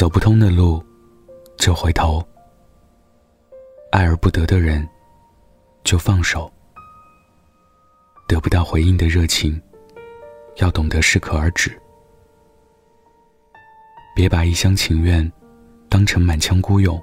走不通的路，就回头；爱而不得的人，就放手。得不到回应的热情，要懂得适可而止。别把一厢情愿当成满腔孤勇，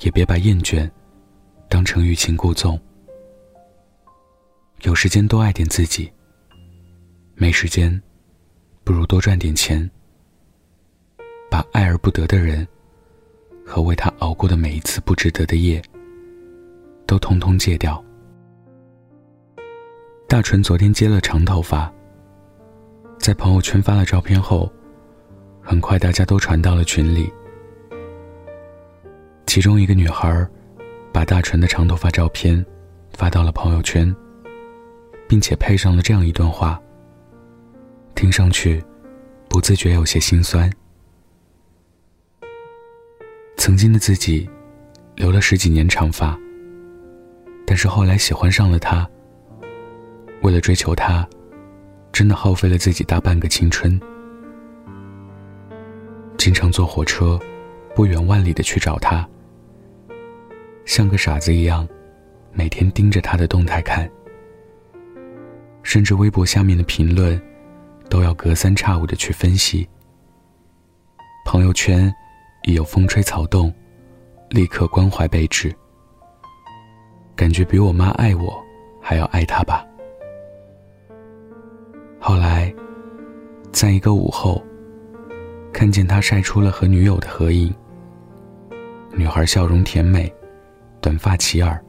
也别把厌倦当成欲擒故纵。有时间多爱点自己，没时间不如多赚点钱。把爱而不得的人和为他熬过的每一次不值得的夜，都通通戒掉。大纯昨天接了长头发，在朋友圈发了照片后，很快大家都传到了群里。其中一个女孩把大纯的长头发照片发到了朋友圈，并且配上了这样一段话，听上去不自觉有些心酸。曾经的自己，留了十几年长发，但是后来喜欢上了他。为了追求他，真的耗费了自己大半个青春。经常坐火车，不远万里的去找他，像个傻子一样，每天盯着他的动态看，甚至微博下面的评论，都要隔三差五的去分析。朋友圈一有风吹草动，立刻关怀备至，感觉比我妈爱我还要爱他吧。后来，在一个午后，看见他晒出了和女友的合影。女孩笑容甜美，短发齐耳。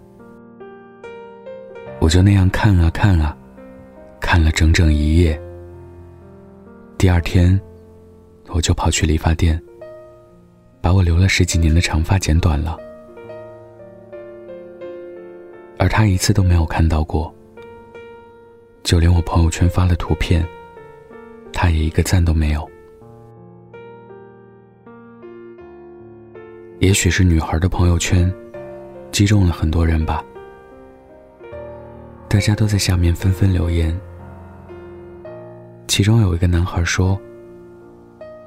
我就那样看啊看啊，看了整整一夜。第二天，我就跑去理发店，把我留了十几年的长发剪短了。而他一次都没有看到过。就连我朋友圈发了图片，他也一个赞都没有。也许是女孩的朋友圈击中了很多人吧，大家都在下面纷纷留言。其中有一个男孩说：“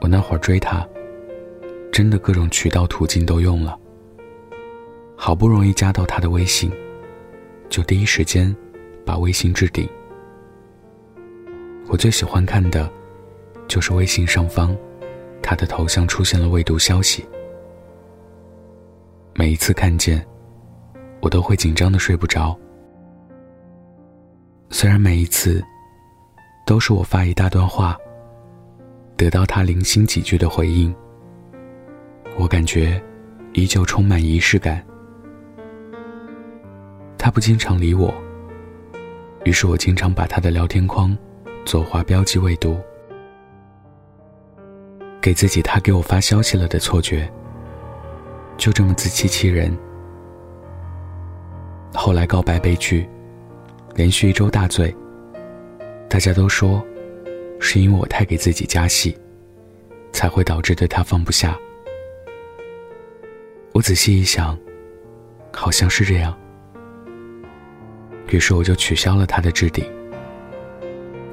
我那会儿追她，真的各种渠道途径都用了，好不容易加到他的微信，就第一时间把微信置顶。”我最喜欢看的，就是微信上方，他的头像出现了未读消息。每一次看见，我都会紧张的睡不着。虽然每一次，都是我发一大段话，得到他零星几句的回应，我感觉依旧充满仪式感。他不经常理我，于是我经常把他的聊天框。左滑标记未读，给自己他给我发消息了的错觉。就这么自欺欺人。后来告白被拒，连续一周大醉。大家都说，是因为我太给自己加戏，才会导致对他放不下。我仔细一想，好像是这样。于是我就取消了他的置顶。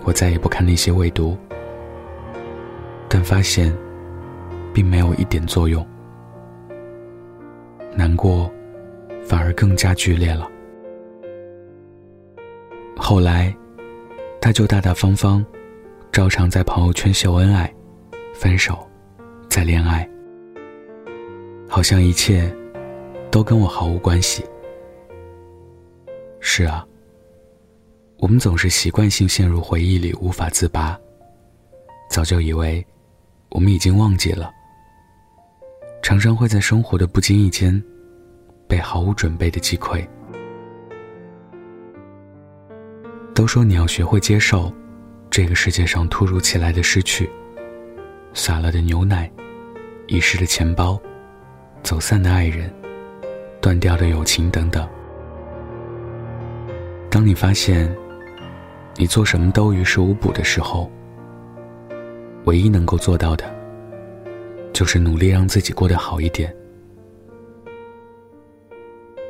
我再也不看那些未读，但发现并没有一点作用，难过反而更加剧烈了。后来，他就大大方方，照常在朋友圈秀恩爱、分手、再恋爱，好像一切都跟我毫无关系。是啊。我们总是习惯性陷入回忆里无法自拔，早就以为我们已经忘记了，常常会在生活的不经意间被毫无准备的击溃。都说你要学会接受这个世界上突如其来的失去，洒了的牛奶，遗失的钱包，走散的爱人，断掉的友情等等。当你发现。你做什么都于事无补的时候，唯一能够做到的，就是努力让自己过得好一点。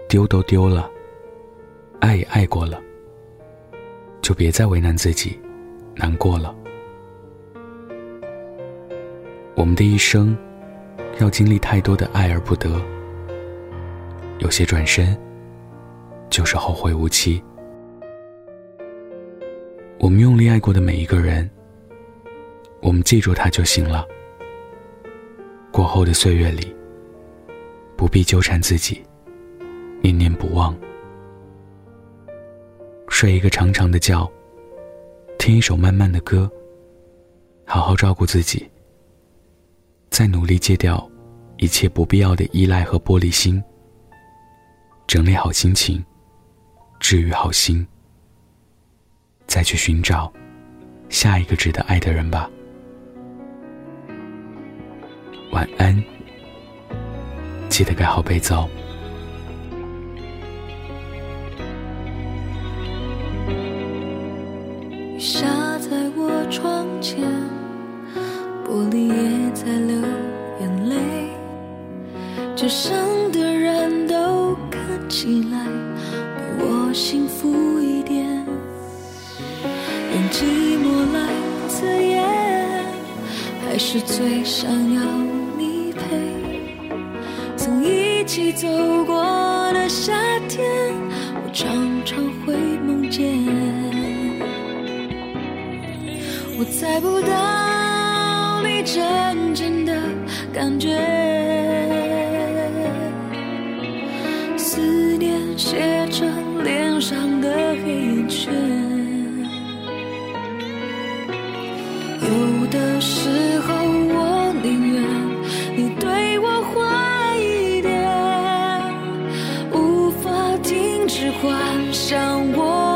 丢都丢了，爱也爱过了，就别再为难自己，难过了。我们的一生，要经历太多的爱而不得，有些转身，就是后会无期。我们用力爱过的每一个人，我们记住他就行了。过后的岁月里，不必纠缠自己，念念不忘。睡一个长长的觉，听一首慢慢的歌，好好照顾自己。再努力戒掉一切不必要的依赖和玻璃心，整理好心情，治愈好心，再去寻找下一个值得爱的人吧。晚安，记得盖好被子哦。下在我窗前。玻璃也在，街上的人都看起来比我幸福一点。用寂寞来测验，还是最想要你陪。曾一起走过的夏天，我常常会梦见。我猜不到你。真正的感觉，黑眼圈。有的时候，我宁愿你对我坏一点，无法停止幻想我